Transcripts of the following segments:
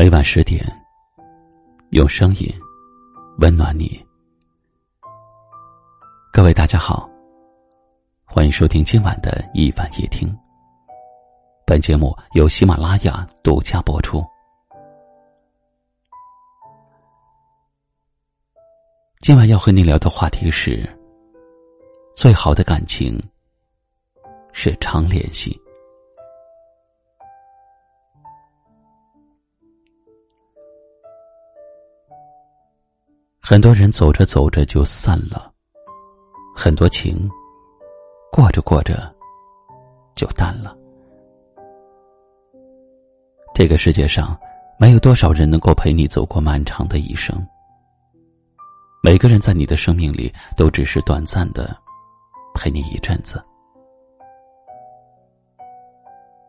每晚十点，用声音温暖你。各位大家好，欢迎收听今晚的一晚夜听。本节目由喜马拉雅独家播出。今晚要和你聊的话题是：最好的感情是常联系。很多人走着走着就散了，很多情过着过着就淡了。这个世界上没有多少人能够陪你走过漫长的一生。每个人在你的生命里都只是短暂的陪你一阵子。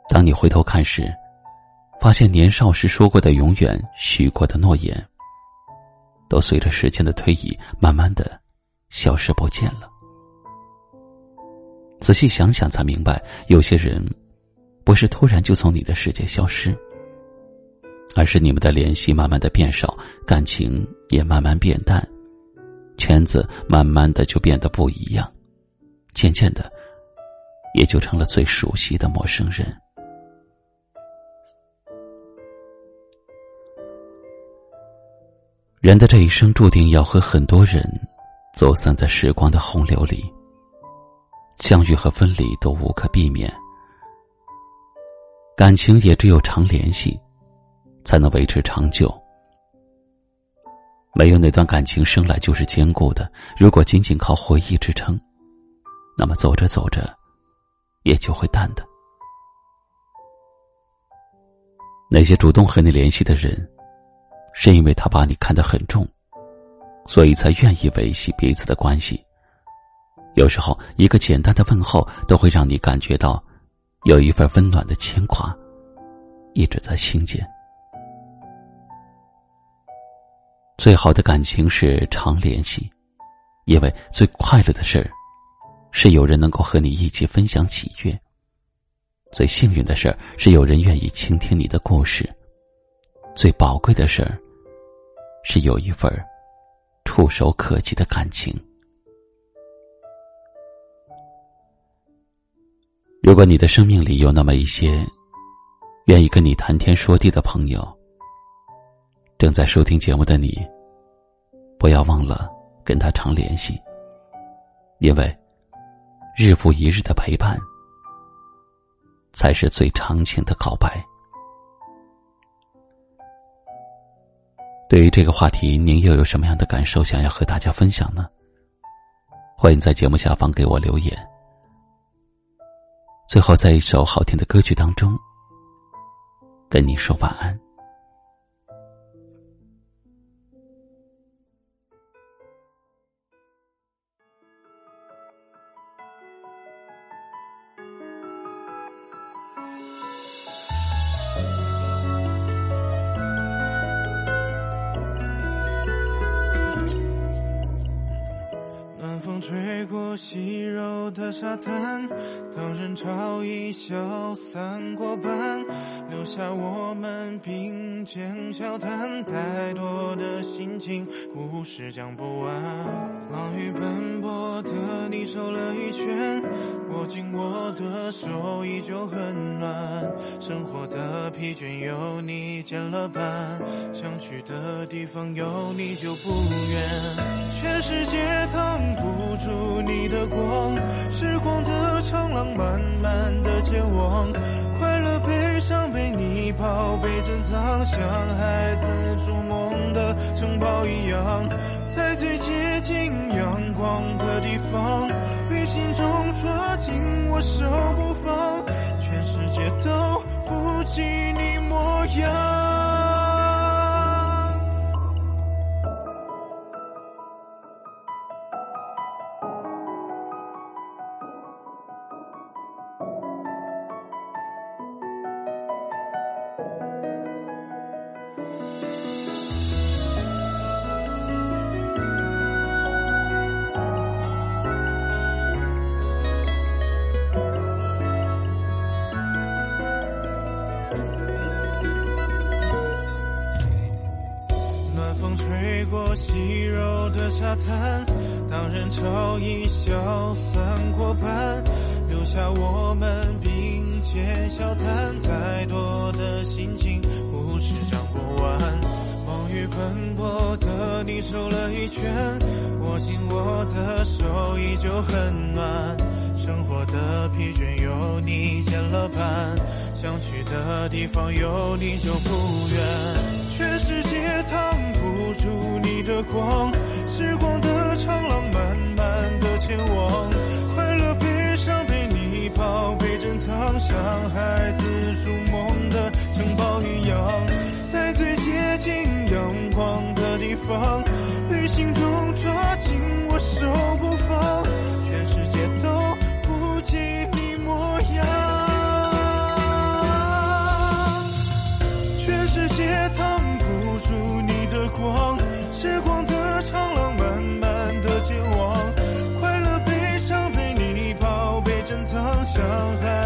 当你回头看时，发现年少时说过的永远、许过的诺言。都随着时间的推移，慢慢的消失不见了。仔细想想，才明白，有些人不是突然就从你的世界消失，而是你们的联系慢慢的变少，感情也慢慢变淡，圈子慢慢的就变得不一样，渐渐的，也就成了最熟悉的陌生人。人的这一生注定要和很多人走散在时光的洪流里，相遇和分离都无可避免。感情也只有常联系，才能维持长久。没有哪段感情生来就是坚固的。如果仅仅靠回忆支撑，那么走着走着，也就会淡的。那些主动和你联系的人。是因为他把你看得很重，所以才愿意维系彼此的关系。有时候，一个简单的问候都会让你感觉到有一份温暖的牵挂一直在心间。最好的感情是常联系，因为最快乐的事儿是有人能够和你一起分享喜悦；最幸运的事儿是有人愿意倾听你的故事。最宝贵的事儿，是有一份触手可及的感情。如果你的生命里有那么一些愿意跟你谈天说地的朋友，正在收听节目的你，不要忘了跟他常联系，因为日复一日的陪伴，才是最长情的告白。对于这个话题，您又有什么样的感受想要和大家分享呢？欢迎在节目下方给我留言。最后，在一首好听的歌曲当中，跟你说晚安。吹过细柔的沙滩，当人潮已消散过半，留下我们并肩笑谈，太多的心情，故事讲不完。忙于奔波的你瘦了一圈，握紧我的手依旧很暖，生活的疲倦有你减了半，想去的地方有你就不远，全世界挡不。住你的光，时光的长廊，慢慢的前往，快乐悲伤被你包被珍藏，像孩子筑梦的城堡一样，在最接近阳光的地方，于心中抓紧我手不放，全世界都不及你模样。风吹过细柔的沙滩，当人潮已消散过半，留下我们并肩笑谈，太多的心情不是讲不完。风雨奔波的你瘦了一圈，握紧我的手依旧很暖，生活的疲倦有你减了半，想去的地方有你就不远。全世界挡不住你的光，时光的长廊慢慢的前往，快乐悲伤被你宝贝珍藏，伤害伤害